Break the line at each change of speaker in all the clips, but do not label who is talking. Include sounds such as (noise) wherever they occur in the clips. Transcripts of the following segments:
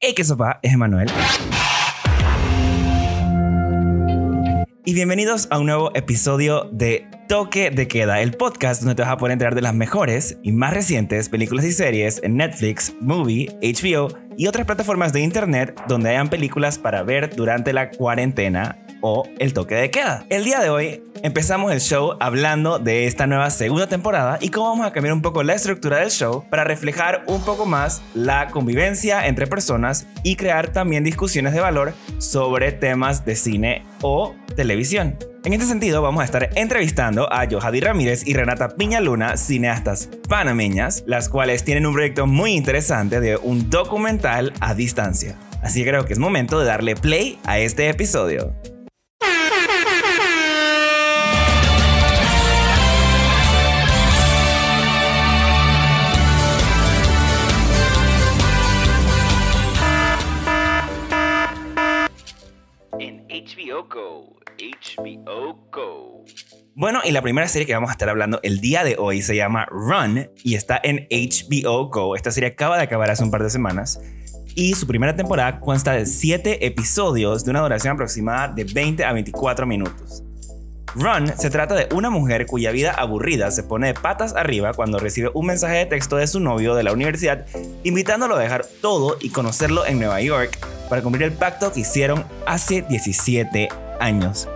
Hey, qué sopa, es Emanuel. Y bienvenidos a un nuevo episodio de Toque de Queda, el podcast donde te vas a poder enterar de las mejores y más recientes películas y series en Netflix, Movie, HBO y otras plataformas de internet donde hayan películas para ver durante la cuarentena o el toque de queda. El día de hoy empezamos el show hablando de esta nueva segunda temporada y cómo vamos a cambiar un poco la estructura del show para reflejar un poco más la convivencia entre personas y crear también discusiones de valor sobre temas de cine o televisión. En este sentido, vamos a estar entrevistando a Johadi Ramírez y Renata Piñaluna, cineastas panameñas, las cuales tienen un proyecto muy interesante de un documental a distancia. Así que creo que es momento de darle play a este episodio. Go. HBO Go. Bueno, y la primera serie que vamos a estar hablando el día de hoy se llama Run y está en HBO Go. Esta serie acaba de acabar hace un par de semanas y su primera temporada consta de 7 episodios de una duración aproximada de 20 a 24 minutos. Run se trata de una mujer cuya vida aburrida se pone de patas arriba cuando recibe un mensaje de texto de su novio de la universidad invitándolo a dejar todo y conocerlo en Nueva York para cumplir el pacto que hicieron hace 17 años.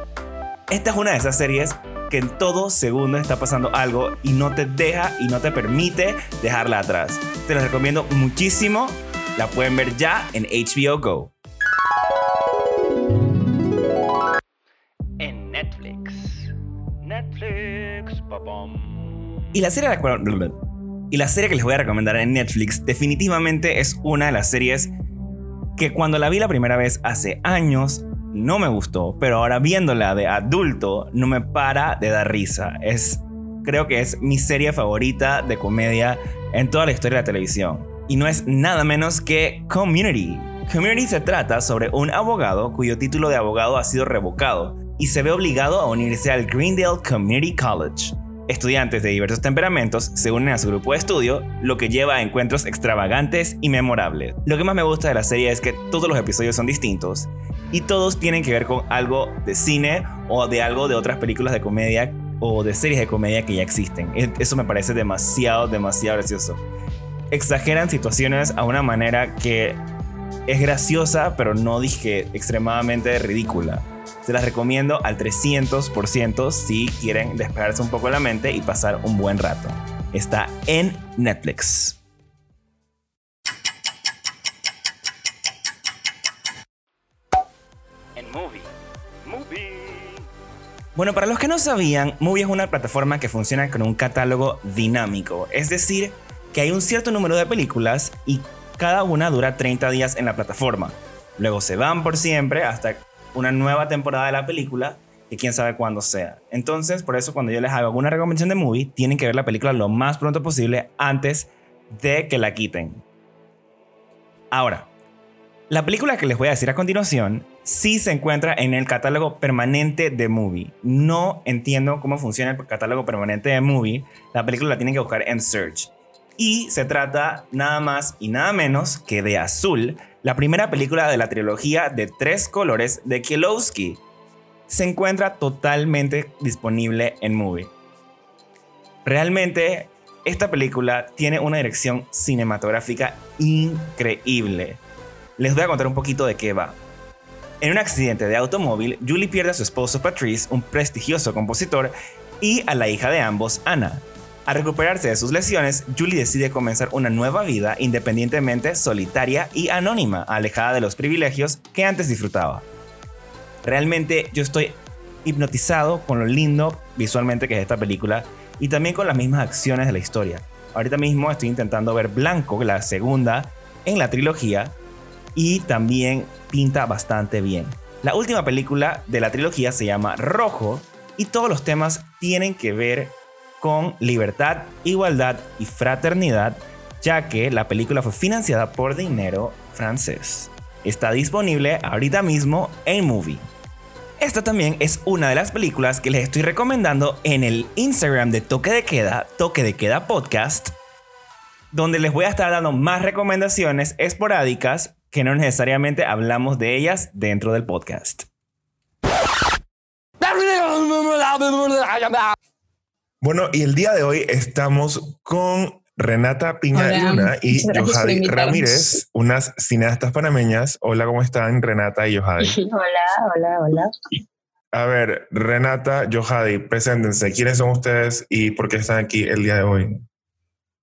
Esta es una de esas series que en todo segundo está pasando algo y no te deja y no te permite dejarla atrás. Te la recomiendo muchísimo. La pueden ver ya en HBO Go. Y la serie que les voy a recomendar en Netflix definitivamente es una de las series que cuando la vi la primera vez hace años no me gustó, pero ahora viéndola de adulto no me para de dar risa. Es creo que es mi serie favorita de comedia en toda la historia de la televisión y no es nada menos que Community. Community se trata sobre un abogado cuyo título de abogado ha sido revocado y se ve obligado a unirse al Greendale Community College. Estudiantes de diversos temperamentos se unen a su grupo de estudio, lo que lleva a encuentros extravagantes y memorables. Lo que más me gusta de la serie es que todos los episodios son distintos y todos tienen que ver con algo de cine o de algo de otras películas de comedia o de series de comedia que ya existen. E, eso me parece demasiado, demasiado gracioso. Exageran situaciones a una manera que es graciosa, pero no dije extremadamente ridícula. Se las recomiendo al 300% si quieren despejarse un poco la mente y pasar un buen rato. Está en Netflix. En Movie. Movie. Bueno, para los que no sabían, Movie es una plataforma que funciona con un catálogo dinámico. Es decir, que hay un cierto número de películas y cada una dura 30 días en la plataforma. Luego se van por siempre hasta una nueva temporada de la película y quién sabe cuándo sea. Entonces, por eso cuando yo les hago alguna recomendación de movie, tienen que ver la película lo más pronto posible antes de que la quiten. Ahora, la película que les voy a decir a continuación sí se encuentra en el catálogo permanente de Movie. No entiendo cómo funciona el catálogo permanente de Movie. La película la tienen que buscar en Search. Y se trata nada más y nada menos que de Azul, la primera película de la trilogía de tres colores de Kielowski. Se encuentra totalmente disponible en Movie. Realmente, esta película tiene una dirección cinematográfica increíble. Les voy a contar un poquito de qué va. En un accidente de automóvil, Julie pierde a su esposo Patrice, un prestigioso compositor, y a la hija de ambos, Anna, al recuperarse de sus lesiones, Julie decide comenzar una nueva vida independientemente, solitaria y anónima, alejada de los privilegios que antes disfrutaba. Realmente yo estoy hipnotizado con lo lindo visualmente que es esta película y también con las mismas acciones de la historia. Ahorita mismo estoy intentando ver Blanco, la segunda en la trilogía, y también pinta bastante bien. La última película de la trilogía se llama Rojo y todos los temas tienen que ver con libertad, igualdad y fraternidad, ya que la película fue financiada por dinero francés. Está disponible ahorita mismo en Movie. Esta también es una de las películas que les estoy recomendando en el Instagram de Toque de Queda, Toque de Queda Podcast, donde les voy a estar dando más recomendaciones esporádicas que no necesariamente hablamos de ellas dentro del podcast.
Bueno, y el día de hoy estamos con Renata Piña Luna y Yohadi Ramírez, unas cineastas panameñas. Hola, ¿cómo están Renata y Yohadi? (laughs)
Hola, hola, hola.
A ver, Renata, Yohadi, preséntense. ¿Quiénes son ustedes y por qué están aquí el día de hoy?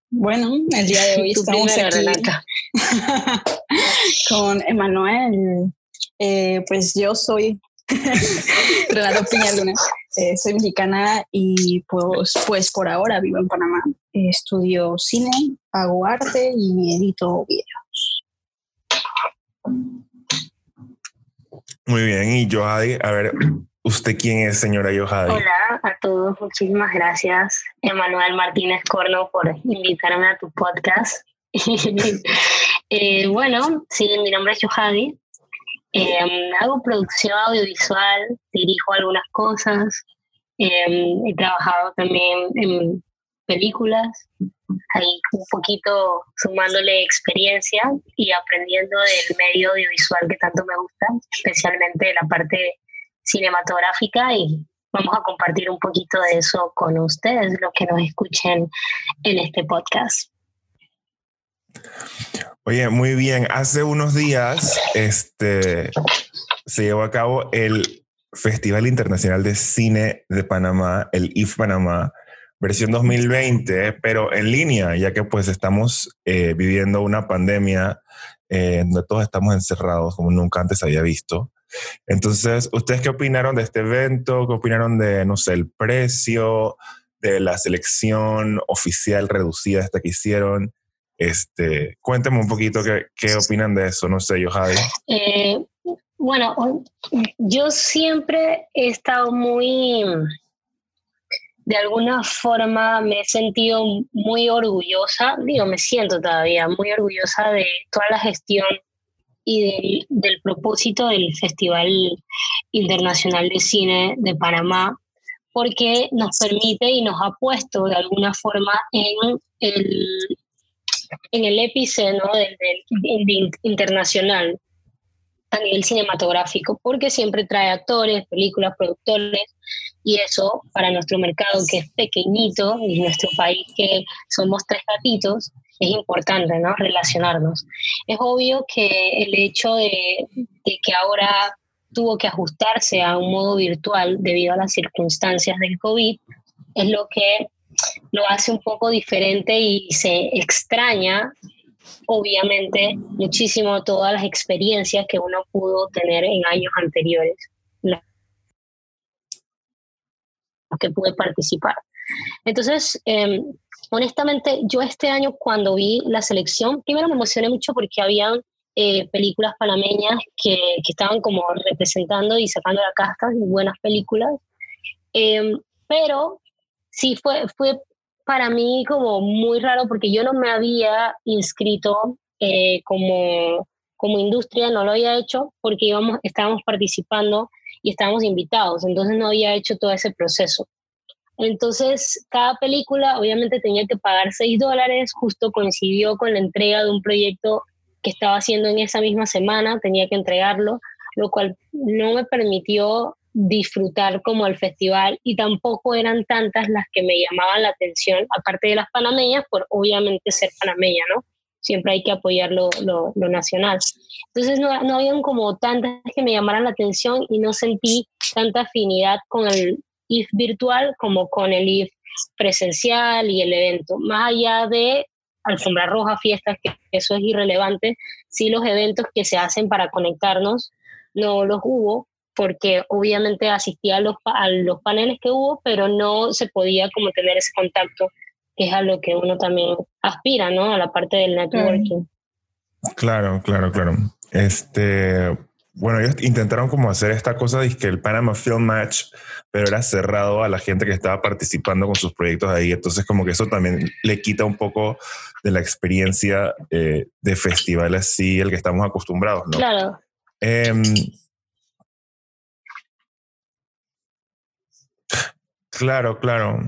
Bueno, el día de hoy (laughs) estamos aquí (laughs) con Emanuel. Eh, pues yo soy Renato Piñaluna. Eh, soy mexicana y pues, pues por ahora vivo en Panamá. estudio cine, hago arte y edito videos.
Muy bien, y Yohadi, a ver, ¿usted quién es, señora Yohadi?
Hola a todos, muchísimas gracias, Emanuel Martínez Corno, por invitarme a tu podcast. (laughs) Eh, bueno, sí, mi nombre es Yohadi, Em, hago producción audiovisual, dirijo algunas cosas, em, he trabajado también en películas, ahí un poquito sumándole experiencia y aprendiendo del medio audiovisual que tanto me gusta, especialmente la parte cinematográfica y vamos a compartir un poquito de eso con ustedes, los que nos escuchen en este podcast.
Oye, muy bien. Hace unos días este, se llevó a cabo el Festival Internacional de Cine de Panamá, el IF Panamá, versión 2020, pero en línea, ya que pues estamos eh, viviendo una pandemia eh, donde todos estamos encerrados como nunca antes había visto. Entonces, ¿ustedes qué opinaron de este evento? ¿Qué opinaron de, no sé, el precio, de la selección oficial reducida esta que hicieron? Este, cuéntame un poquito qué, qué opinan de eso, no sé, yo, Javi.
Eh, bueno, yo siempre he estado muy, de alguna forma me he sentido muy orgullosa, digo, me siento todavía muy orgullosa de toda la gestión y del propósito del Festival Internacional de Cine de Panamá, porque nos permite y nos ha puesto de alguna forma en el en el epicentro del, internacional a nivel cinematográfico, porque siempre trae actores, películas, productores, y eso para nuestro mercado que es pequeñito y nuestro país que somos tres gatitos, es importante, ¿no? Relacionarnos. Es obvio que el hecho de, de que ahora tuvo que ajustarse a un modo virtual debido a las circunstancias del COVID, es lo que lo hace un poco diferente y se extraña, obviamente, muchísimo todas las experiencias que uno pudo tener en años anteriores, los que pude participar. Entonces, em, honestamente, yo este año cuando vi la selección, primero me emocioné mucho porque habían eh, películas panameñas que, que, estaban como representando y sacando la casta, buenas películas. Em, pero sí fue, fue para mí como muy raro porque yo no me había inscrito eh, como, como industria, no lo había hecho porque íbamos, estábamos participando y estábamos invitados, entonces no había hecho todo ese proceso. Entonces, cada película obviamente tenía que pagar 6 dólares, justo coincidió con la entrega de un proyecto que estaba haciendo en esa misma semana, tenía que entregarlo, lo cual no me permitió disfrutar como el festival y tampoco eran tantas las que me llamaban la atención, aparte de las panameñas, por obviamente ser panameña, ¿no? Siempre hay que apoyar lo, lo, nacional. Entonces no, no habían como tantas que me llamaran la atención y no sentí tanta afinidad con el IF virtual como con el IF presencial y el evento. Más allá de alfombra roja, fiestas, que eso es irrelevante, sí los eventos que se hacen para conectarnos no los hubo porque obviamente asistía a los, a los paneles que hubo, pero no se podía como tener ese contacto, que es a lo que uno también aspira, ¿no? A la parte del networking.
Claro, claro, claro. Este, bueno, ellos intentaron como hacer esta cosa de que el Panama Film Match, pero era cerrado a la gente que estaba participando con sus proyectos ahí. Entonces, como que eso también le quita un poco de la experiencia eh, de festival así, el que estamos acostumbrados, ¿no?
Claro.
Em, Claro, claro.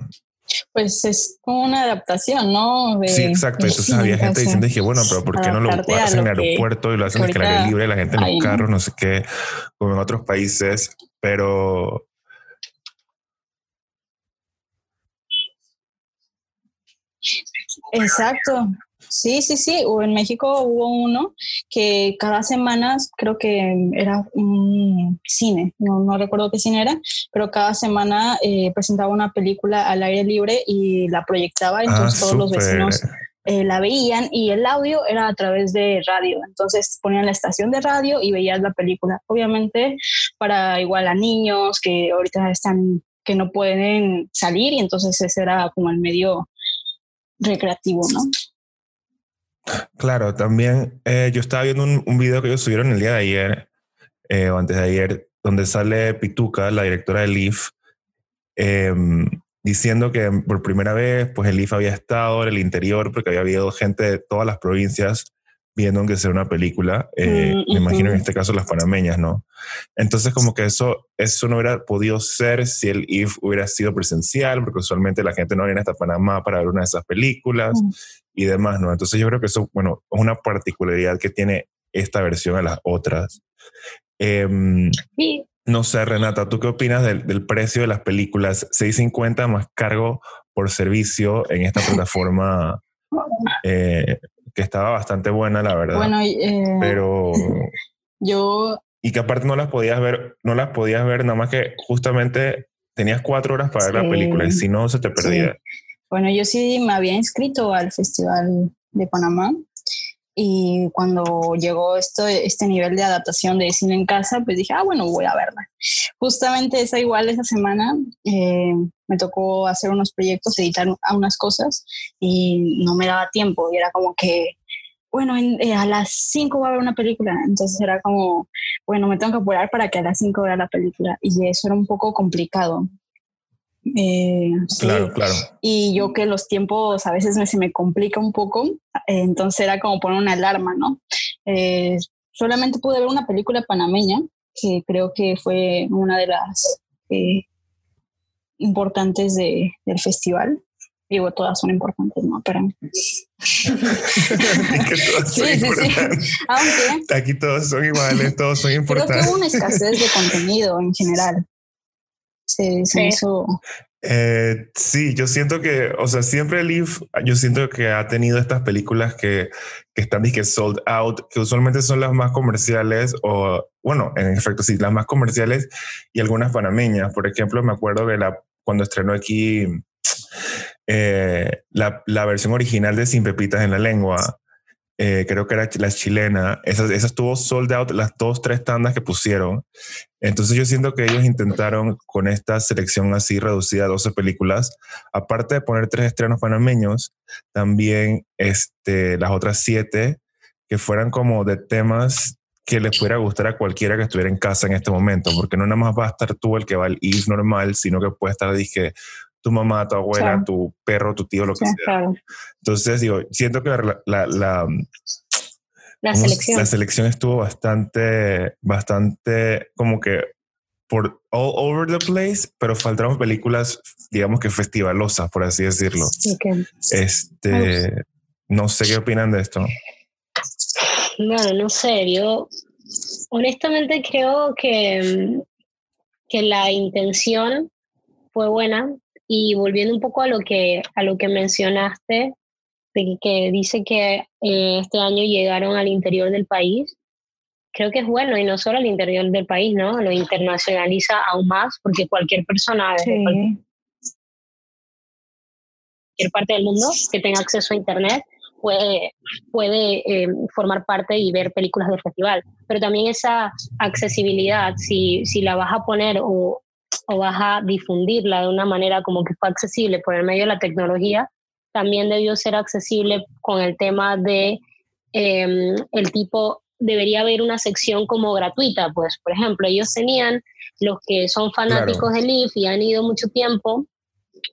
Pues es como una adaptación, ¿no?
sí, exacto. Entonces había gente diciendo, dije, bueno, pero ¿por qué no lo hacen en el aeropuerto y lo hacen en el aire libre, la gente en los carros, no sé qué, como en otros países? Pero
Exacto. Sí, sí, sí. En México hubo uno que cada semana, creo que era un cine, no, no recuerdo qué cine era, pero cada semana eh, presentaba una película al aire libre y la proyectaba, ah, entonces todos los vecinos eh, la veían y el audio era a través de radio. Entonces ponían la estación de radio y veías la película. Obviamente para igual a niños que ahorita están que no pueden salir y entonces ese era como el medio recreativo, ¿no?
Claro, también eh, yo estaba viendo un, video que ellos subieron el día de ayer, eh, o antes de ayer, donde sale Pituca, la directora del IF, em, diciendo que por primera vez, pues el IF había estado en el interior porque había habido gente de todas las provincias viendo que sea una película, eh, mm, me imagino en este caso las panameñas, ¿no? Entonces como que eso, eso no hubiera podido ser si el IF hubiera sido presencial, porque usualmente la gente no viene hasta Panamá para ver una de esas películas mm. y demás, ¿no? Entonces yo creo que eso, bueno, es una particularidad que tiene esta versión a las otras. Em, no sé, Renata, ¿tú qué opinas del, del precio de las películas? 6.50 más cargo por servicio en esta (laughs) plataforma eh, que estaba bastante buena, la verdad.
Bueno, eh,
pero (laughs)
yo
y que aparte no las podías ver, no las podías ver nada más que justamente tenías cuatro horas para ver la película y si no se te perdía.
Bueno, yo sí me había inscrito al Festival de Panamá y cuando llegó esto, este nivel de adaptación de cine en casa, pues dije, ah, bueno, voy a verla. Justamente esa igual esa semana eh, me tocó hacer unos proyectos, editar unas cosas y no me daba tiempo y era como que, bueno, eh, a las 5 va a haber una película, entonces era como, bueno, me tengo que apurar para que a las 5 vea la película y eso era un poco complicado.
Eh, claro, claro.
Y yo que los tiempos a veces me, se me complica un poco, entonces era como poner una alarma, ¿no? solamente pude ver una película panameña, que creo que fue una de las importantes de, del festival. Digo, todas son importantes, ¿no? Pero... (laughs)
sí, sí, sí. Aunque... Aquí todos son iguales, todos son importantes.
Creo que hubo una escasez de contenido en general. Se, se hizo...
Eh, sí, yo siento que, o sea, siempre Leaf, yo siento que ha tenido estas películas que, que están que sold out, que usualmente son las más comerciales o, bueno, en efecto, sí, las más comerciales y algunas panameñas. Por ejemplo, me acuerdo que la cuando estrenó aquí eh, la, la, versión original de Sin Pepitas en la Lengua, eh, creo que era la chilena, esa, esa estuvo sold out las dos, tres tandas que pusieron. Entonces yo siento que ellos intentaron con esta selección así reducida a 12 películas, aparte de poner tres estrenos panameños, también este, las otras siete que fueran como de temas que les pudiera gustar a cualquiera que estuviera en casa en este momento, porque no nada más va a estar tú el que va al IF normal, sino que puede estar, dije, tu mamá, tu abuela, tu perro, tu tío, lo que sea. Entonces, digo, siento que la, la, la,
la selección.
la selección estuvo bastante, bastante como que por all over the place, pero faltaron películas, digamos que festivalosas, por así decirlo. Este, no sé qué opinan de esto.
Bueno, no sé, yo honestamente creo que, que la intención fue buena y volviendo un poco a lo que, a lo que mencionaste, de que, dice que eh, este año llegaron al interior del país, creo que es bueno y no solo al interior del país, ¿no? Lo internacionaliza aún más porque cualquier persona de cualquier parte del mundo que tenga acceso a Internet puede, puede eh, formar parte y ver películas del festival. Pero también esa accesibilidad, si, si la vas a poner o, o vas a difundirla de una manera como que fue accesible por el medio de la tecnología, también debió ser accesible con el tema de em, el tipo, debería haber una sección como gratuita, pues, por ejemplo, ellos tenían los que son fanáticos del IF y han ido mucho tiempo,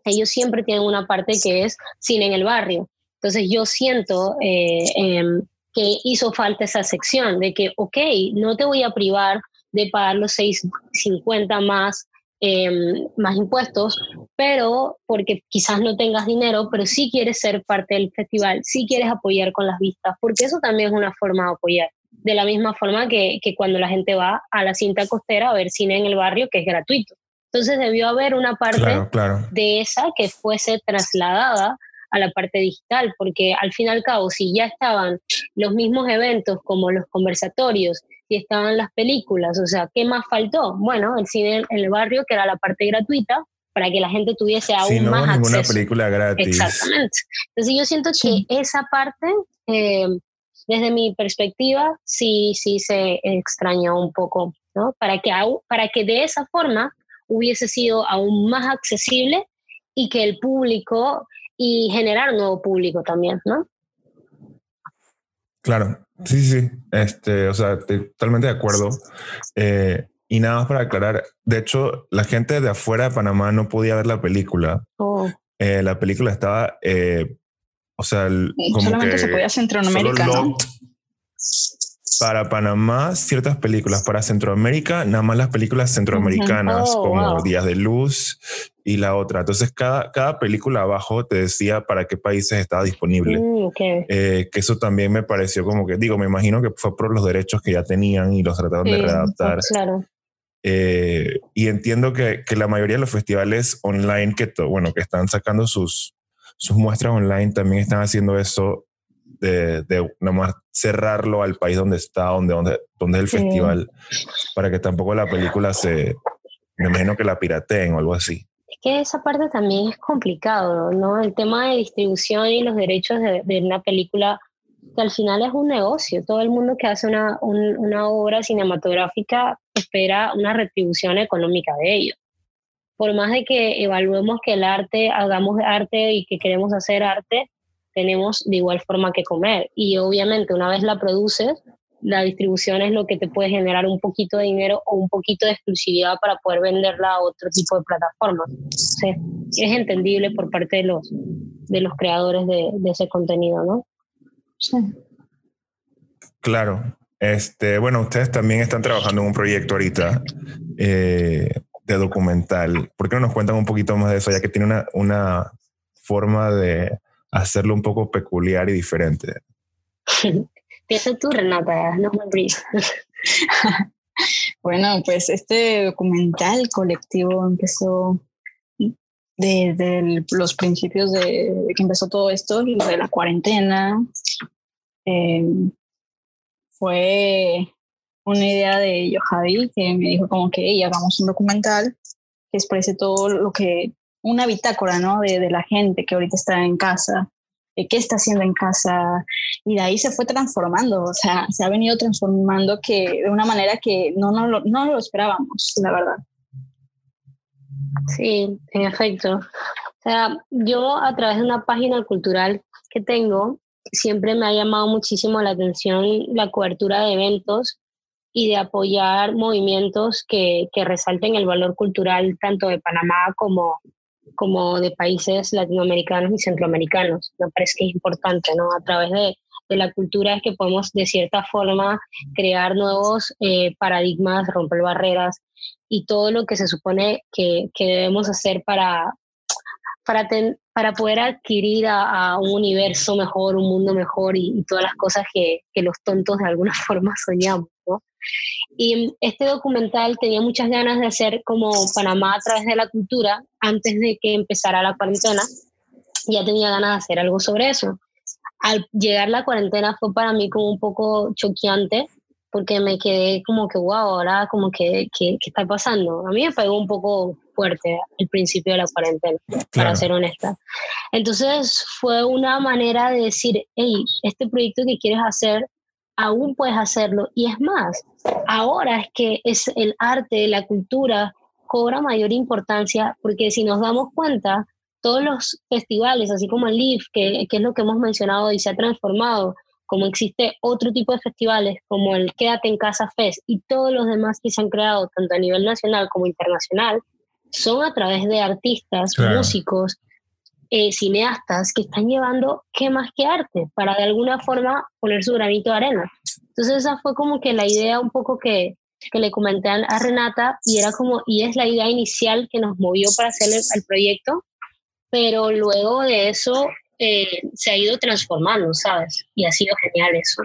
ellos siempre tienen una parte que es cine en el barrio. Entonces yo siento eh, em, que hizo falta esa sección de que, ok, no te voy a privar de pagar los 6.50 más, em, más impuestos, pero porque quizás no tengas dinero, pero sí quieres ser parte del festival, sí quieres apoyar con las vistas, porque eso también es una forma de apoyar. De la misma forma que, que cuando la gente va a la cinta costera a ver cine en el barrio, que es gratuito. Entonces debió haber una parte de esa que fuese trasladada a la parte digital, porque al fin y al cabo, si ya estaban los mismos eventos como los conversatorios, si estaban las películas, o sea, ¿qué más faltó? Bueno, el cine en el barrio, que era la parte gratuita, para que la gente tuviese aún
sí, no
más
ninguna película gratis.
Exactamente. Entonces yo siento que esa parte, eh, desde mi perspectiva, sí, sí se extrañó un poco, ¿no? Para que, para que de esa forma hubiese sido aún más accesible y que el público y generar nuevo público también, ¿no?
Claro, sí, sí, este, o sea, totalmente de acuerdo. Eh, y nada más para aclarar, de hecho, la gente de afuera de Panamá no podía ver la película. Oh. Eh, la película estaba, eh, o sea,
como solamente se podía Centroamérica, ¿no?
Para Panamá ciertas películas, para Centroamérica nada más las películas centroamericanas oh, como Días de Luz y la otra. Entonces cada, cada película abajo te decía para qué países estaba disponible.
Mm,
eh, que eso también me pareció como que, digo, me imagino que fue por los derechos que ya tenían y los trataron de readaptar.
Claro.
Eh, y entiendo que, que, la mayoría de los festivales online que, bueno, que están sacando sus, sus muestras online también están haciendo eso de, de nomás cerrarlo al país donde está, donde, donde, donde es el festival, para que tampoco la película se, me imagino que la pirateen o algo así.
Es que esa parte también es complicado, ¿no? El tema de distribución y los derechos de, de una película, que al final es un negocio. Todo el mundo que hace una, una obra cinematográfica espera una retribución económica de ello. Por más de que evaluemos que el arte, hagamos arte y que queremos hacer arte, tenemos de igual forma que comer. Y obviamente una vez la produces, la distribución es lo que te puede generar un poquito de dinero o un poquito de exclusividad para poder venderla a otro tipo de plataformas. es entendible por parte de los, de los creadores de, ese contenido, ¿no?
Claro. Este, bueno, ustedes también están trabajando en un proyecto ahorita eh, de documental. ¿Por qué no nos cuentan un poquito más de eso, ya que tiene una, una forma de, hacerlo un poco peculiar y diferente. (laughs)
Piensa tú, Renata, no me (laughs)
Bueno, pues este documental colectivo empezó desde los principios de, que empezó todo esto, de la cuarentena. Em, fue una idea de Yojavi que me dijo como que hagamos un documental que exprese todo lo que una bitácora, ¿no? De, la gente que ahorita está en casa, qué está haciendo en casa, y de ahí se fue transformando, o sea, se ha venido transformando que, de una manera que no, no, no lo esperábamos, la verdad.
Sí, en efecto. O sea, yo a través de una página cultural que tengo, siempre me ha llamado muchísimo la atención la cobertura de eventos y de apoyar movimientos que, que resalten el valor cultural tanto de Panamá como, como de países latinoamericanos y centroamericanos. Me parece que es importante, ¿no? A través de, de la cultura es que podemos de cierta forma crear nuevos eh, paradigmas, romper barreras y todo lo que se supone que, que debemos hacer para, para, para poder adquirir a, un universo mejor, un mundo mejor y, todas las cosas que, que, los tontos de alguna (laughs) forma soñamos. Y este documental tenía muchas ganas de hacer como Panamá a través de la cultura antes de que empezara la cuarentena. Ya tenía ganas de hacer algo sobre eso. Al llegar la cuarentena fue para mí como un poco choqueante porque me quedé como que, wow, ahora como que, ¿qué está pasando? A mí me pegó un poco fuerte el principio de la cuarentena, para ser honesta. Entonces fue una manera de decir, hey, este proyecto que quieres hacer aún puedes hacerlo. Y es más, ahora es que es el arte, la cultura cobra mayor importancia porque si nos damos cuenta, todos los festivales, así como el LIF, que, que es lo que hemos mencionado y se ha transformado, como existe otro tipo de festivales como el Quédate en Casa Fest y todos los demás que se han creado tanto a nivel nacional como internacional, son a través de artistas, músicos, eh, cineastas que están llevando qué más que arte para de alguna forma poner su granito de arena. Entonces esa fue como que la idea un poco que, que le comenté a Renata y era como, y es la idea inicial que nos movió para hacer el, proyecto, pero luego de eso eh, se ha ido transformando, ¿sabes? Y ha sido genial eso.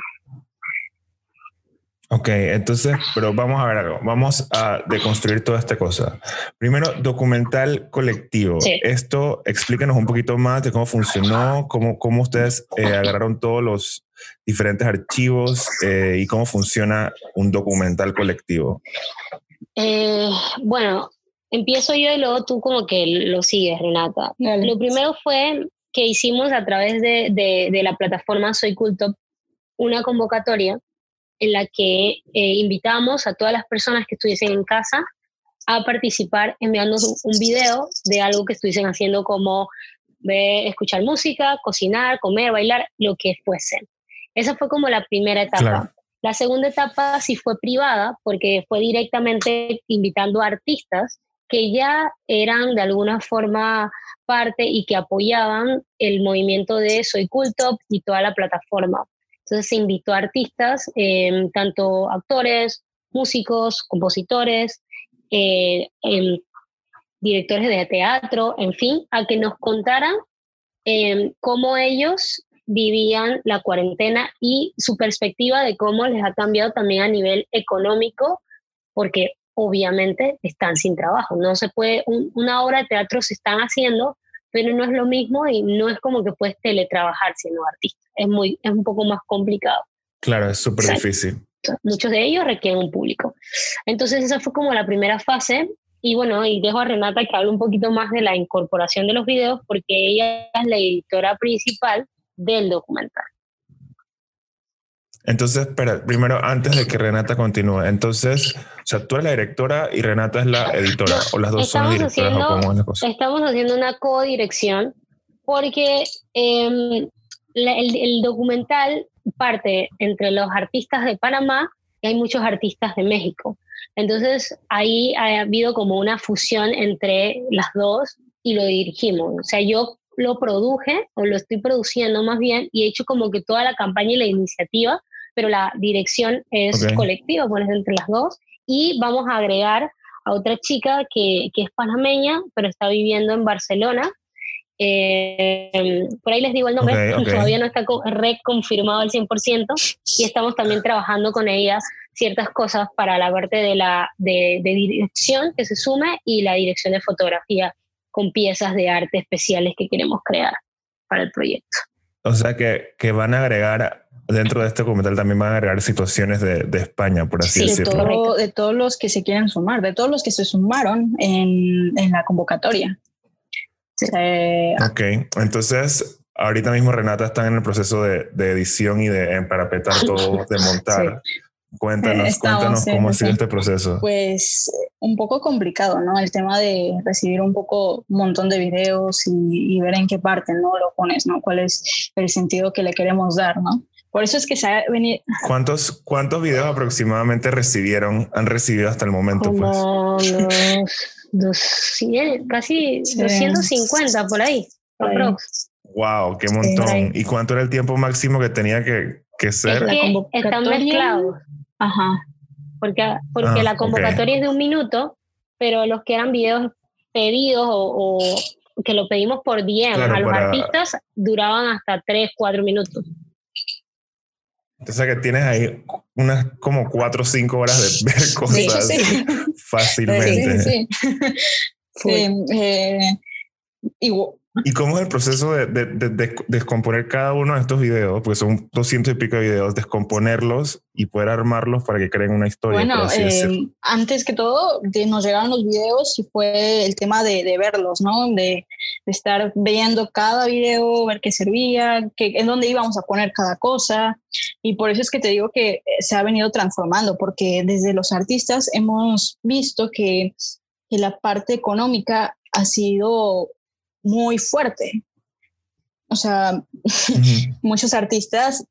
Ok, entonces, pero vamos a ver algo. Vamos a deconstruir toda esta cosa. Primero, documental colectivo. Esto, explícanos un poquito más de cómo funcionó, cómo, cómo ustedes eh, agarraron todos los diferentes archivos eh, y cómo funciona un documental colectivo.
Eh, bueno, empiezo yo y luego tú como que lo sigues, Renata. Lo primero fue que hicimos a través de, de, de la plataforma Soy Culto una convocatoria en la que eh, invitamos a todas las personas que estuviesen en casa a participar enviando un video de algo que estuviesen haciendo como de escuchar música, cocinar, comer, bailar, lo que fuese. Esa fue como la primera etapa. La segunda etapa sí fue privada porque fue directamente invitando a artistas que ya eran de alguna forma parte y que apoyaban el movimiento de Soy Culto y toda la plataforma. Entonces se invitó a artistas, em, tanto actores, músicos, compositores, eh, em, directores de teatro, en fin, a que nos contaran em, cómo ellos vivían la cuarentena y su perspectiva de cómo les ha cambiado también a nivel económico, porque obviamente están sin trabajo. No se puede, una obra de teatro se están haciendo, pero no es lo mismo y no es como que puedes teletrabajar siendo artista. Es, muy, es un poco más complicado.
Claro, es súper difícil.
Muchos de ellos requieren un público. Entonces esa fue como la primera fase y bueno, y dejo a Renata que hable un poquito más de la incorporación de los videos porque ella es la editora principal del documental.
Entonces, espera, primero, antes de que Renata continúe, entonces, o sea, tú eres la directora y Renata es la editora, o las dos son directoras, o cómo es la cosa.
Estamos haciendo una codirección porque em, el, documental parte entre los artistas de Panamá y hay muchos artistas de México. Entonces, ahí ha habido como una fusión entre las dos y lo dirigimos. O sea, yo lo produje o lo estoy produciendo más bien y he hecho como que toda la campaña y la iniciativa pero la dirección es colectiva, pones entre las dos. Y vamos a agregar a otra chica que, que es panameña, pero está viviendo en Barcelona. Eh, por ahí les digo el nombre, (laughs) todavía no está reconfirmado al 100% y estamos también trabajando con ella ciertas cosas para la parte de la de, de dirección que se sume y la dirección de fotografía con piezas de arte especiales que queremos crear para el proyecto.
O sea que, que van a agregar dentro de este documental también van a agregar situaciones de, de España, por así decirlo.
De, de todos los que se quieren sumar, de todos los que se sumaron en, en la convocatoria.
ok, entonces ahorita mismo Renata está en el proceso de, de edición y de emparapetar todo, de (laughs) montar. Cuéntanos, cuéntanos cómo ha sido este proceso.
Pues un poco complicado, ¿no? El tema de recibir un poco un montón de videos y, y, ver en qué parte, ¿no? Lo pones, ¿no? ¿Cuál es el sentido que le queremos dar, ¿no? Por eso es que se ha venido. (laughs)
¿Cuántos, ¿Cuántos videos aproximadamente recibieron, han recibido hasta el momento?
Como pues? casi 250 por ahí.
Wow, qué montón. ¿Y cuánto era el tiempo máximo que tenía que, que ser?
Es que están mezclados.
Ajá.
Porque, porque ah, la convocatoria es de un minuto, pero los que eran videos pedidos o, que lo pedimos por DM a los artistas duraban hasta 3, 4 minutos.
O que tienes ahí unas como cuatro o cinco horas de ver cosas fácilmente. Sí,
sí. (laughs) eh,
¿Y cómo es el proceso de, de, descomponer cada uno de estos videos? Pues son 200 y pico de videos, descomponerlos y poder armarlos para que creen una historia.
Bueno, eh, antes que todo, nos llegaron los videos y fue el tema de, verlos, ¿no? De, estar viendo cada video, ver qué servía, qué, en dónde íbamos a poner cada cosa. Y por eso es que te digo que eh, se ha venido transformando, porque desde los artistas hemos visto que, que la parte económica ha sido muy fuerte. O sea, (laughs) muchos artistas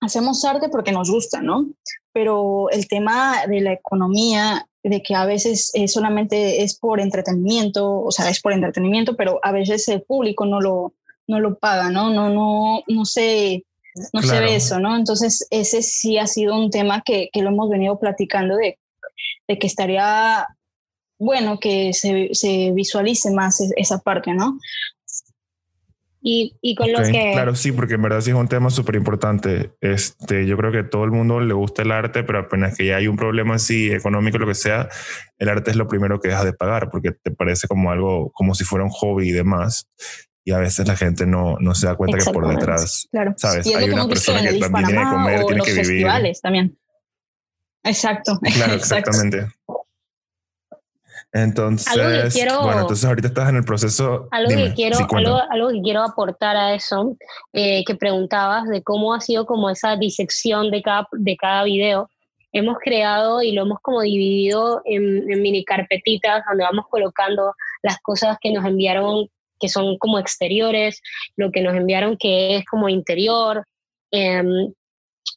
hacemos arte porque nos gusta, ¿no? Pero el tema de la economía, de que a veces solamente es por entretenimiento, o sea, es por entretenimiento, pero a veces el público no lo, no lo paga, ¿no? No, no, no sé no se ve eso, ¿no? Entonces, ese sí ha sido un tema que, que, lo hemos venido platicando de de que estaría bueno que se, se visualice más esa parte, ¿no?
Y, y con lo que...
Claro, sí, porque en verdad sí es un tema súper importante. Este, yo creo que a todo el mundo le gusta el arte, pero apenas que ya hay un problema así económico, lo que sea, el arte es lo primero que dejas de pagar, porque te parece como algo, como si fuera un hobby y demás. Y a veces la gente no, no se da cuenta que por detrás,
claro.
¿sabes? Hay una persona que también tiene que comer, tiene que vivir.
festivales también. Exacto.
Claro, (laughs) exactamente. Entonces, bueno, entonces ahorita estás en el proceso.
Algo, que, quiero, algo, que quiero aportar a eso, eh, que preguntabas de cómo ha sido como esa disección de cada, de cada video. Hemos creado y lo hemos como dividido en, mini carpetitas donde vamos colocando las cosas que nos enviaron que son como exteriores, lo que nos enviaron que es como interior, em,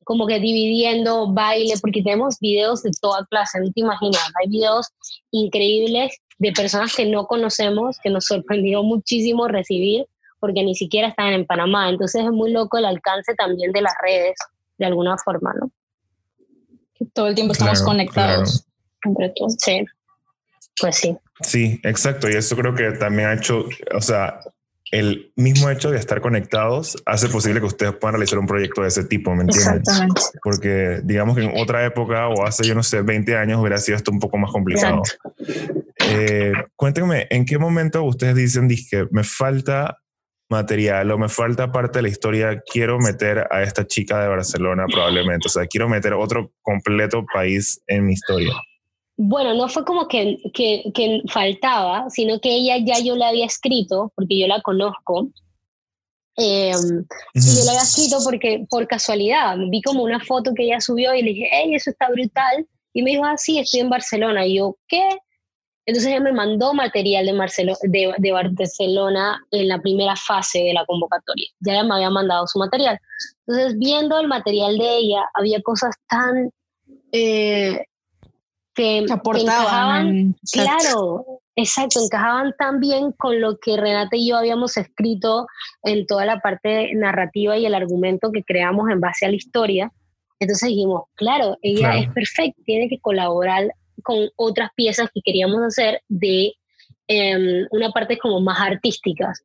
como que dividiendo baile, porque tenemos videos de toda clase, no te imaginas, hay videos increíbles de personas que no conocemos, que nos (laughs) sorprendió muchísimo recibir, porque ni siquiera están en Panamá, entonces es muy loco el alcance también de las redes, de alguna forma, ¿no?
Todo el tiempo estamos conectados entre todos.
Sí, pues sí.
Sí, exacto, y eso creo que también ha hecho, o sea, el mismo hecho de estar conectados hace posible que ustedes puedan realizar un proyecto de ese tipo, ¿me entiendes?
Exactamente.
Porque digamos que en otra época o hace, yo no sé, 20 años hubiera sido esto un poco más complicado. Eh, cuéntenme, ¿en qué momento ustedes dicen, que me falta material o me falta parte de la historia, quiero meter a esta chica de Barcelona probablemente, o sea, quiero meter otro completo país en mi historia?
Bueno, no fue como que, que, que, faltaba, sino que ella ya yo la había escrito, porque yo la conozco. Eh, Yo la había escrito porque por casualidad, vi como una foto que ella subió y le dije, hey, eso está brutal. Y me dijo, ah, sí, estoy en Barcelona. Y yo, ¿qué? Entonces ella me mandó material de, Marcelo, de, de Barcelona en la primera fase de la convocatoria. Ya ella me había mandado su material. Entonces, viendo el material de ella, había cosas tan eh, que, encajaban, claro, exacto, encajaban tan bien con lo que Renata y yo habíamos escrito en toda la parte narrativa y el argumento que creamos en base a la historia. Entonces dijimos, claro, ella es perfecta, tiene que colaborar con otras piezas que queríamos hacer de em, una parte como más artísticas.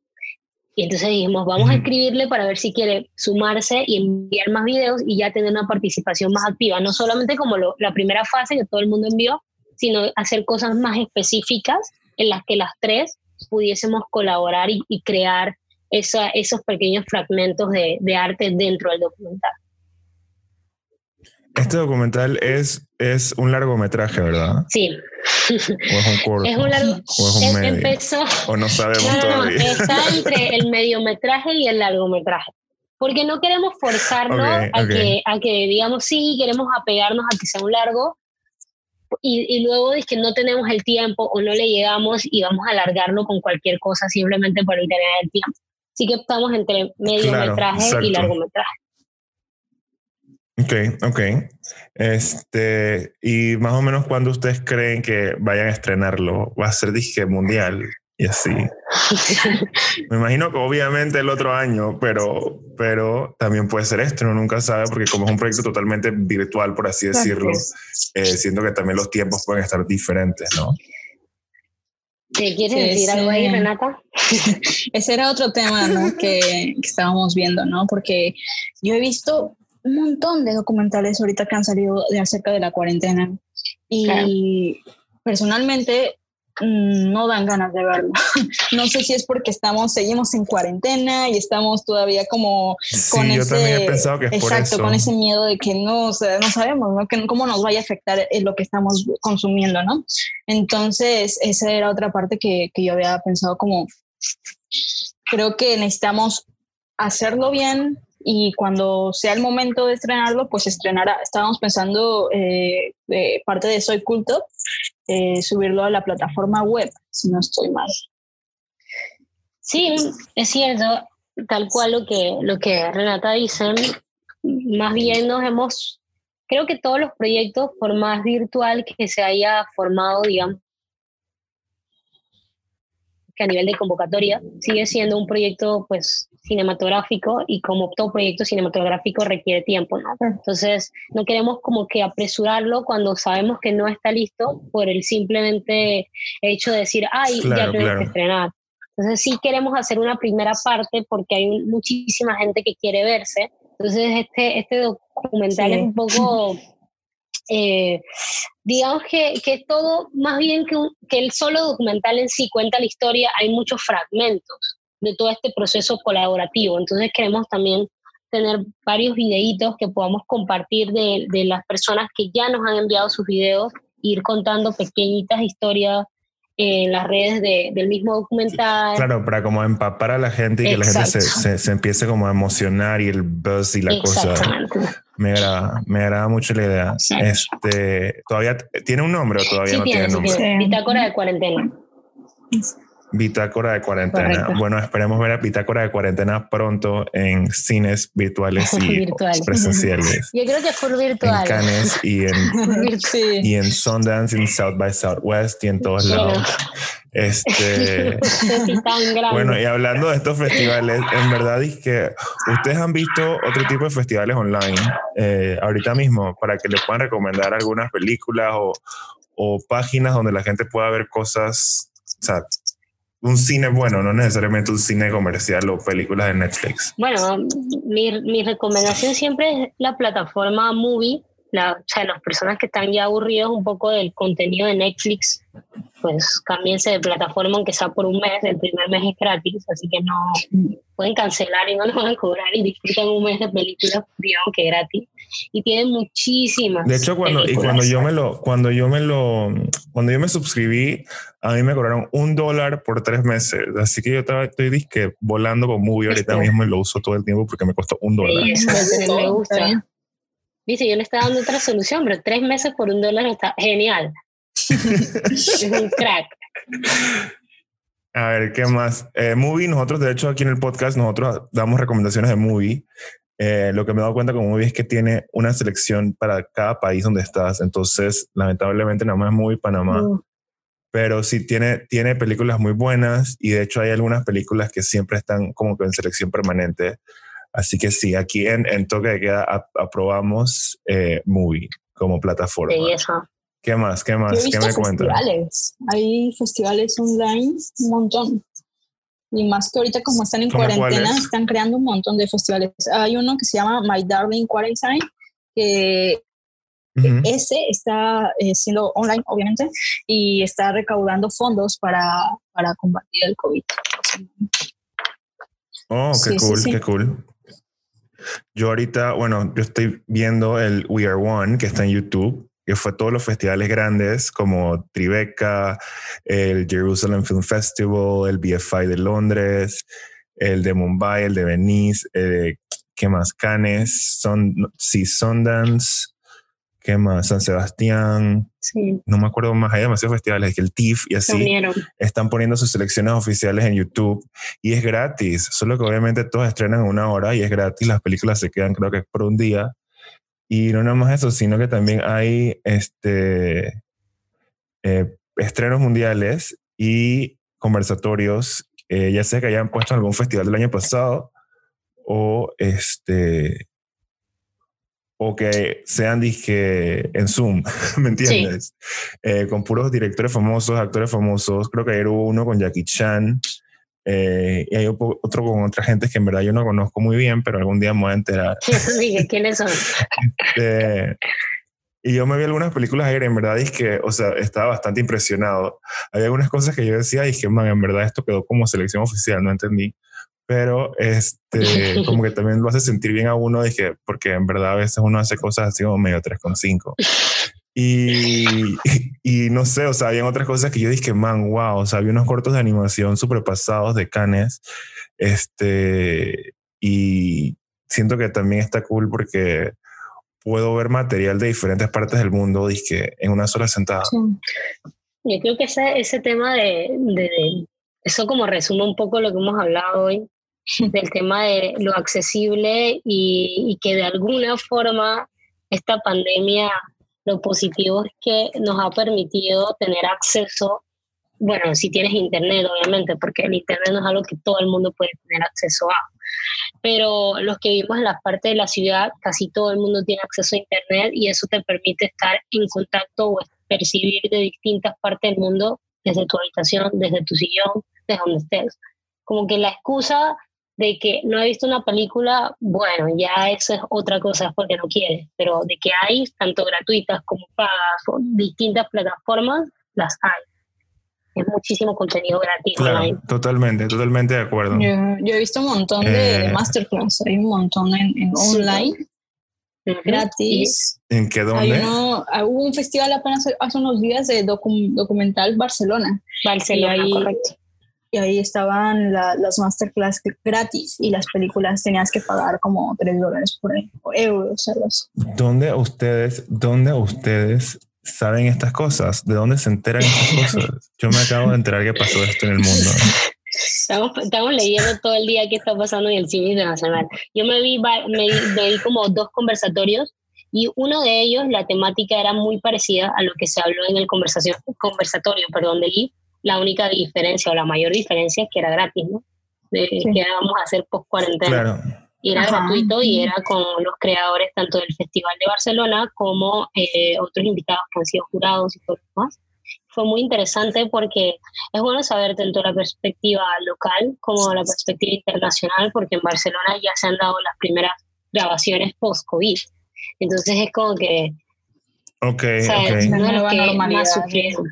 Y entonces dijimos, vamos a escribirle para ver si quiere sumarse y enviar más videos y ya tener una participación más activa, no solamente como la primera fase que todo el mundo envió, sino hacer cosas más específicas en las que las tres pudiésemos colaborar y, crear esa, esos pequeños fragmentos de, de arte dentro del documental.
Este documental es, es un largometraje, ¿verdad?
Sí.
¿O es un (laughs) corto?
Es un largo.
¿O es un medio?
Empezó.
¿O no sabemos todavía?
está (laughs) entre el mediometraje y el largometraje. Porque no queremos forzarlo a, Que, a que digamos, sí, queremos apegarnos a que sea un largo. Y, y luego es que no tenemos el tiempo o no le llegamos y vamos a alargarlo con cualquier cosa simplemente por el tener el tiempo. Así que estamos entre mediometraje y largometraje.
Ok, ok. Este, y más o menos cuando ustedes creen que vayan a estrenarlo, va a ser dije mundial y así. (laughs) Me imagino que obviamente el otro año, pero, pero también puede ser esto, uno nunca sabe, porque como es un proyecto totalmente virtual, por así decirlo, eh, siento que también los tiempos pueden estar diferentes, ¿no?
¿Te quieres decir algo ahí, Renata? (laughs)
Ese era otro tema ¿no? que, que, estábamos viendo, ¿no? Porque yo he visto un montón de documentales ahorita que han salido de acerca de la cuarentena y personalmente mm, no dan ganas de verlo. (laughs) no sé si es porque estamos, seguimos en cuarentena y estamos todavía como
con ese,
exacto, con ese miedo de que no, no sabemos, ¿no? Que, cómo nos vaya a afectar lo que estamos consumiendo, ¿no? Entonces, esa era otra parte que, que yo había pensado como, creo que necesitamos hacerlo bien, y cuando sea el momento de estrenarlo, pues estrenará. Estábamos pensando, eh, parte de Soy Culto, eh, subirlo a la plataforma web, si no estoy mal.
Sí, es cierto, tal cual lo que, lo que Renata dice, más bien nos hemos, creo que todos los proyectos, por más virtual que se haya formado, digamos, que a nivel de convocatoria sigue siendo un proyecto pues cinematográfico y como todo proyecto cinematográfico requiere tiempo, ¿no? Entonces no queremos como que apresurarlo cuando sabemos que no está listo por el simplemente hecho de decir, ay, ya tenemos que estrenar. Entonces sí queremos hacer una primera parte porque hay muchísima gente que quiere verse. Entonces este, este documental es un poco eh, digamos que, que todo, más bien que, que el solo documental en sí cuenta la historia, hay muchos fragmentos de todo este proceso colaborativo. Entonces queremos también tener varios videitos que podamos compartir de, de las personas que ya nos han enviado sus videos, ir contando pequeñitas historias en las redes de, del mismo documental.
Claro, para como empapar a la gente y que la gente se, se, empiece como a emocionar y el buzz y la cosa. Me agrada, me agrada mucho la idea. Este, ¿Todavía tiene un nombre o todavía no tiene, nombre?
Bitácora de cuarentena.
Bitácora de cuarentena. Bueno, esperemos ver a Bitácora de cuarentena pronto en cines virtuales y (laughs) presenciales.
Yo creo que fue virtual.
En Cannes y en, (laughs) y en Sundance, en South by Southwest y en todos lados. Este, bueno, y hablando de estos festivales, en verdad es que ustedes han visto otro tipo de festivales online eh, ahorita mismo para que les puedan recomendar algunas películas o, o páginas donde la gente pueda ver cosas, o sea, un cine bueno, no necesariamente un cine comercial o películas de Netflix?
Bueno, mi, mi recomendación siempre es la plataforma Movie. La, o sea, las personas que están ya aburridos un poco del contenido de Netflix, pues cámbiense de plataforma aunque sea por un mes, el primer mes es gratis, así que no pueden cancelar y no les van a cobrar y disfrutan un mes de películas, digamos que gratis. Y tienen muchísimas.
De hecho, cuando, y cuando yo me lo, cuando yo me lo, cuando yo me suscribí, a mí me cobraron un dólar por tres meses. Así que yo estaba, estoy disque volando con Movie ahorita mismo y lo uso todo el tiempo porque me costó un dólar.
Sí, eso me gusta. Dice, yo le estaba dando otra solución, pero tres meses por un dólar está genial. es un crack.
A ver, ¿qué más? Eh, movie, nosotros de hecho aquí en el podcast, nosotros damos recomendaciones de Movie. Eh, lo que me he dado cuenta con Movie es que tiene una selección para cada país donde estás. Entonces, lamentablemente, nada más es Movie Panamá. Mm pero sí tiene, tiene películas muy buenas y de hecho hay algunas películas que siempre están como que en selección permanente. Así que sí, aquí en, en Toque de Queda aprobamos eh, Movie como plataforma. ¿Qué más? ¿Qué más? ¿Qué me
festivales. Hay festivales online, un montón. Y más que ahorita como están en cuarentena, están creando un montón de festivales. Hay uno que se llama My Darling Quarantine, que ese está eh, siendo online, obviamente, y está recaudando fondos para, para combatir el COVID.
Oh, qué cool, qué cool. Yo ahorita, bueno, yo estoy viendo el We Are One, que está en YouTube, que fue todos los festivales grandes como Tribeca, el Jerusalem Film Festival, el BFI de Londres, el de Mumbai, el de Venice, eh, ¿qué más? Cannes, son, sí, Sundance, ¿Qué más? San Sebastián.
Sí.
No me acuerdo más. Hay demasiados festivales que el TIFF y así están poniendo sus selecciones oficiales en YouTube y es gratis. Solo que obviamente todos estrenan en una hora y es gratis. Las películas se quedan, creo que por un día. Y no nada más eso, sino que también hay este, eh, estrenos mundiales y conversatorios, eh, ya sea que hayan puesto en algún festival del año pasado o este o que sean disque en Zoom, (laughs) ¿me entiendes? Eh, con puros directores famosos, actores famosos. Creo que ayer hubo uno con Jackie Chan eh, y hay otro con otra gente que en verdad yo no conozco muy bien, pero algún día me voy a enterar. (laughs)
Dije, ¿quiénes son?
Este, y yo me vi algunas películas ayer, en verdad, y es que, o sea, estaba bastante impresionado. Había algunas cosas que yo decía y dije, man, en verdad esto quedó como selección oficial, no entendí pero este, (laughs) como que también lo hace sentir bien a uno, dije, porque en verdad a veces uno hace cosas así como medio 3,5. Y, (laughs) y no sé, o sea, había otras cosas que yo dije, man, wow, o sea, había unos cortos de animación súper pasados de Canes, este, y siento que también está cool porque puedo ver material de diferentes partes del mundo, dije, en una sola sentada.
Yo creo que ese, ese tema de, de, eso como resume un poco lo que hemos hablado hoy, (laughs) del tema de lo accesible y, que de alguna forma esta pandemia, lo positivo es que nos ha permitido tener acceso bueno, si tienes internet, obviamente, porque el internet no es algo que todo el mundo puede tener acceso a. Pero los que vivimos en la parte de la ciudad, casi todo el mundo tiene acceso a internet y eso te permite estar en contacto o percibir de distintas partes del mundo desde tu habitación, desde tu sillón, desde donde estés. Como que la excusa de que no he visto una película, bueno, ya eso es otra cosa porque no quieres, pero de que hay tanto gratuitas como pagas o distintas plataformas, las hay. Es muchísimo contenido gratis.
Claro, totalmente, totalmente de acuerdo.
Yo, he visto un montón de eh, masterclass, hay un montón en, online. Gratis.
¿En qué dónde?
hubo un festival apenas hace unos días de documental Barcelona.
Barcelona, correcto
y ahí estaban las masterclass gratis y las películas tenías que pagar como 3 dólares por euros.
¿Dónde ustedes, dónde ustedes saben estas cosas? ¿De dónde se enteran estas (laughs) cosas? Yo me acabo de enterar que pasó esto en el mundo.
Estamos, estamos leyendo todo el día qué está pasando en el cine internacional. Yo me vi, me, me vi como dos conversatorios y uno de ellos, la temática era muy parecida a lo que se habló en el conversación, conversatorio perdón, de Lee, la única diferencia o la mayor diferencia es que era gratis, ¿no? De, Que íbamos a hacer post cuarentena. Y era gratuito y era con los creadores tanto del Festival de Barcelona como eh, otros invitados que han sido jurados y todo lo demás. Fue muy interesante porque es bueno saber tanto la perspectiva local como la perspectiva internacional, porque en Barcelona ya se han dado las primeras grabaciones post-COVID. Entonces es como que...
Ok, ok.
No que más sufrieron,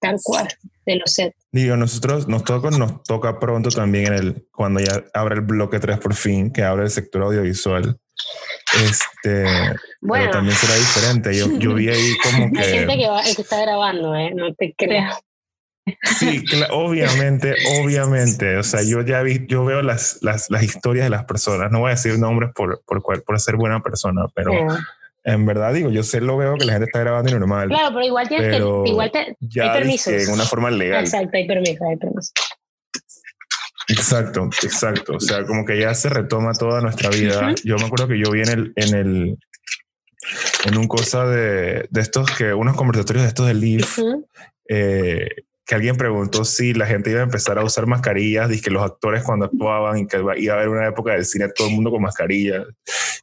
tal cual de los sets.
Digo, nosotros nos toca, nos toca pronto también en el, cuando ya abre el bloque 3 por fin, que abre el sector audiovisual. Este, bueno. pero también será diferente. Yo, yo vi ahí (laughs) como que.
Hay gente que, va, que está grabando, ¿eh? No te creas.
Sí, obviamente, (laughs) obviamente. O sea, yo ya vi, yo veo las, las, las historias de las personas. No voy a decir nombres por, por, por ser buena persona, pero en verdad, digo, yo sé lo veo que la gente está grabando y normal.
Claro, pero igual tienes que. Igual te,
ya hay permisos. en una forma legal.
Exacto, hay permiso, hay permiso.
Exacto, exacto. O sea, como que ya se retoma toda nuestra vida. Yo me acuerdo que yo vi en el, en el, en un cosa de, de estos que, unos conversatorios de estos de Leaf, eh, que alguien preguntó si la gente iba a empezar a usar mascarillas, y que los actores cuando actuaban y que iba a haber una época del cine todo el mundo con mascarillas.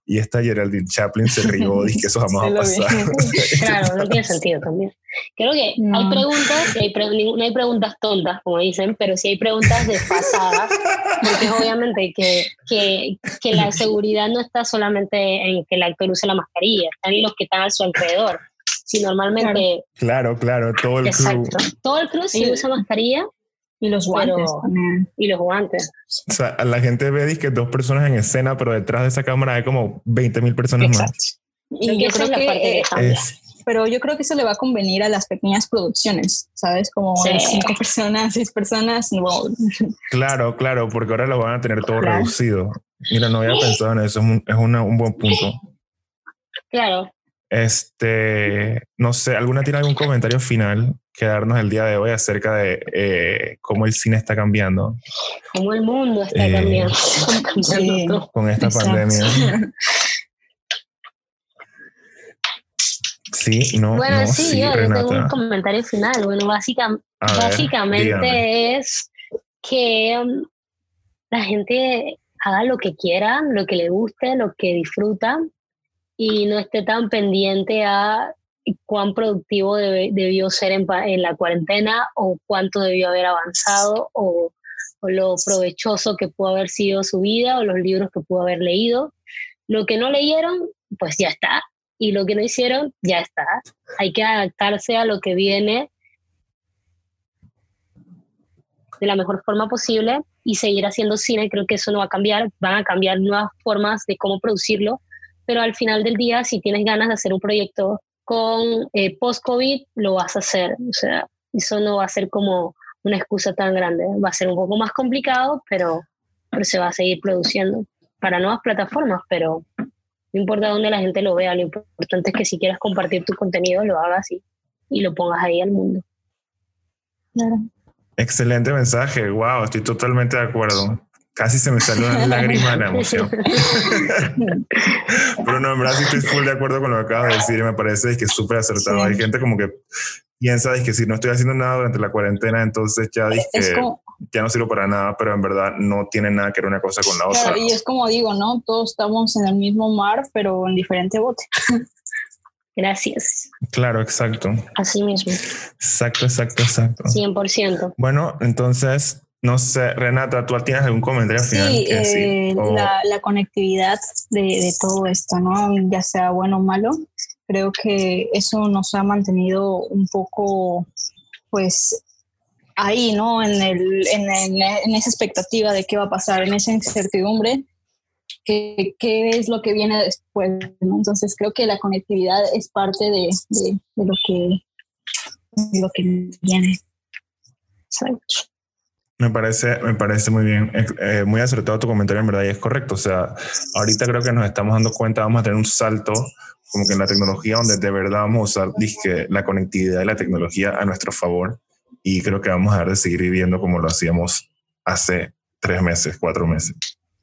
Y esta Geraldine Chaplin se rió, y que eso jamás va a (laughs) pasar. (laughs)
claro, no tiene sentido también. Creo que hay preguntas, hay no hay preguntas tontas, como dicen, pero sí hay preguntas desfasadas, porque obviamente que, que, que la seguridad no está solamente en que el actor use la mascarilla, están los que están a su alrededor si normalmente...
Claro, claro, todo el Exacto.
Todo el crew sí usa mascarilla.
Y los guantes
Y los guantes.
O sea, la gente ve que dos personas en escena, pero detrás de esa cámara hay como 20 mil personas más.
Y yo creo que, pero yo creo que eso le va a convenir a las pequeñas producciones, ¿sabes? Como cinco personas, seis personas. (laughs)
Claro, claro, porque ahora lo van a tener todo reducido. Mira, no había pensado en eso, es un, es un buen punto.
Claro,
este, no sé, ¿alguna tiene algún comentario final que darnos el día de hoy acerca de eh, cómo el cine está cambiando?
Cómo el mundo está eh, cambiando.
con esta pandemia. Sí, no.
Bueno,
sí,
sí yo, tengo un comentario final. Bueno, básicamente es que um, la gente haga lo que quiera, lo que le guste, lo que disfruta y no esté tan pendiente a cuán productivo debió ser en, la cuarentena o cuánto debió haber avanzado o, o, lo provechoso que pudo haber sido su vida o los libros que pudo haber leído. Lo que no leyeron, pues ya está. Y lo que no hicieron, ya está. Hay que adaptarse a lo que viene de la mejor forma posible y seguir haciendo cine. Creo que eso no va a cambiar. Van a cambiar nuevas formas de cómo producirlo pero al final del día, si tienes ganas de hacer un proyecto con eh, post-COVID, lo vas a hacer. O sea, eso no va a ser como una excusa tan grande. Va a ser un poco más complicado, pero, pero se va a seguir produciendo para nuevas plataformas, pero no importa dónde la gente lo vea, lo importante es que si quieres compartir tu contenido, lo hagas y, y lo pongas ahí al mundo.
Claro.
Excelente mensaje, wow, estoy totalmente de acuerdo. Casi se me salió una (laughs) lágrima de la emoción. (laughs) Pero no, en verdad sí estoy full de acuerdo con lo que acabas de decir y me parece que es súper acertado. Hay gente como que piensa es que si no estoy haciendo nada durante la cuarentena, entonces ya dije
Es como,
ya no sirvo para nada, pero en verdad no tiene nada que ver una cosa con la otra.
y es como digo, ¿no? Todos estamos en el mismo mar, pero en diferente bote. (laughs)
Gracias.
Claro, exacto.
Así mismo.
Exacto, exacto, exacto.
100%.
Bueno, entonces, no sé, Renata, ¿tú tienes algún comentario final?
Sí,
que decir?
eh,
O-
la, la conectividad de, de todo esto, ¿no? Ya sea bueno o malo, creo que eso nos ha mantenido un poco, pues, ahí, ¿no? En, el, en, el- en esa expectativa de qué va a pasar, en esa incertidumbre, qué, qué es lo que viene después, ¿no? Entonces creo que la conectividad es parte de, de- de lo, que, de lo que viene.
Exacto.
Me parece, me parece muy bien, eh, eh, muy acertado tu comentario, en verdad, y es correcto. O sea, ahorita creo que nos estamos dando cuenta, vamos a tener un salto como que en la tecnología donde de verdad vamos a usar la conectividad y la tecnología a nuestro favor. Y creo que vamos a dejar de seguir viviendo como lo hacíamos hace tres meses, cuatro meses.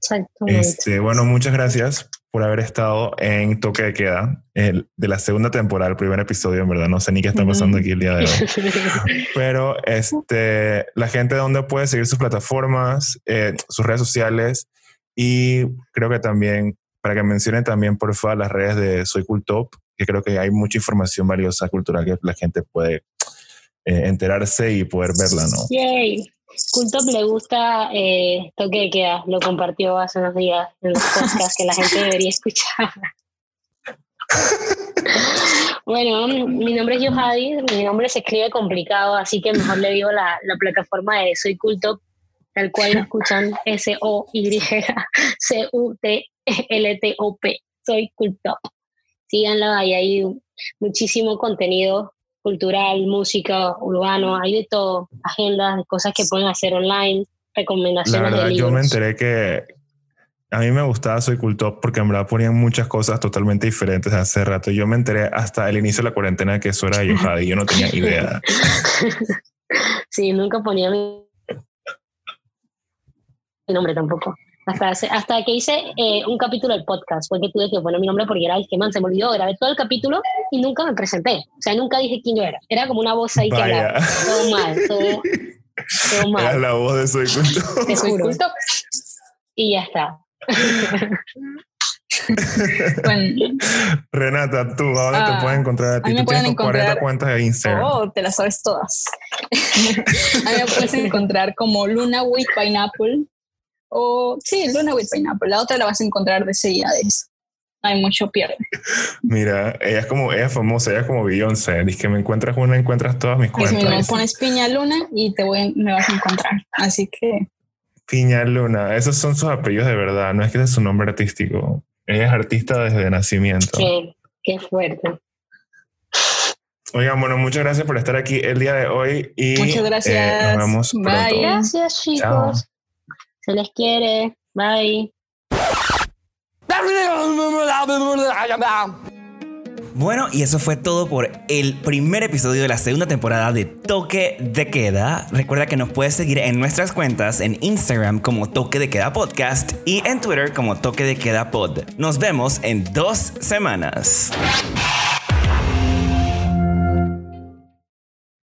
Exactamente.
Este, bueno, muchas gracias por haber estado en Toque de Queda, el, de la segunda temporada, el primer episodio, en verdad. No sé ni qué está pasando aquí el día de hoy. (laughs) Pero este, la gente de dónde puede seguir sus plataformas, eh, sus redes sociales y creo que también, para que mencionen también por favor las redes de Soy Cultop, que creo que hay mucha información valiosa cultural que la gente puede eh, enterarse y poder verla, ¿no?
Yay. Cultop le gusta eh, toque de queda, lo compartió hace unos días en los podcasts que la gente debería escuchar. (laughs) bueno, mi nombre es Yohadi, mi nombre se escribe complicado, así que mejor le digo la, la plataforma de Soy Cultop, tal cual lo escuchan S-O-Y-C-U-T-L-T-O-P, Soy Cultop. Síganla, hay ahí muchísimo contenido cultural, música, urbano, hay de todo, agendas, cosas que pueden hacer online,
La
recomendaciones
verdad,
de
yo me enteré que a mí me gustaba Soy Cultop porque en verdad ponían muchas cosas totalmente diferentes hace rato. Yo me enteré hasta el inicio de la cuarentena que eso era de Yohadi. Yo no tenía idea. (laughs)
sí, nunca ponía mi, mi nombre tampoco. Hasta, hace- hasta que hice eh, un capítulo del podcast, fue que tuve que poner mi nombre porque era el que man se me olvidó, grabé todo el capítulo y nunca me presenté. O sea, nunca dije quién yo era. Era como una voz ahí que hablaba. Todo mal, todo, todo (laughs)
Era
mal.
la voz de Soy Cultop.
Te (laughs)
Soy culto.
Y ya está. (laughs)
Bueno,
Renata, tú, ¿a dónde
Ah,
te pueden encontrar a ti?
a mí me
Tú tienes
pueden
tus 40
encontrar-
cuentas de Instagram.
Oh, te las sabes todas. a mí me puedes encontrar como Luna with Pineapple. O sí, Luna with Pineapple. La otra la vas a encontrar de seguidades. Hay mucho pierde. (laughs)
Mira, ella es como, ella es famosa, ella es como Beyoncé. Dice que me encuentras una, encuentras todas mis
Pues mira, me
cuentas.
pones Piña Luna y te voy, me vas a encontrar. Así que
Piña Luna, esos son sus apellidos de verdad, no es que ese es su nombre artístico. Ella es artista desde nacimiento.
Qué, qué fuerte.
Oigan, bueno, muchas gracias por estar aquí el día de hoy y
Muchas
eh,
gracias.
nos vemos
Bye.
pronto.
Gracias, chicos.
Chao.
Se les quiere. Bye.
Bueno, y eso fue todo por el primer episodio de la segunda temporada de Toque de Queda. Recuerda que nos puedes seguir en nuestras cuentas en Instagram como Toque de Queda Podcast y en Twitter como Toque de Queda Pod. Nos vemos en dos semanas.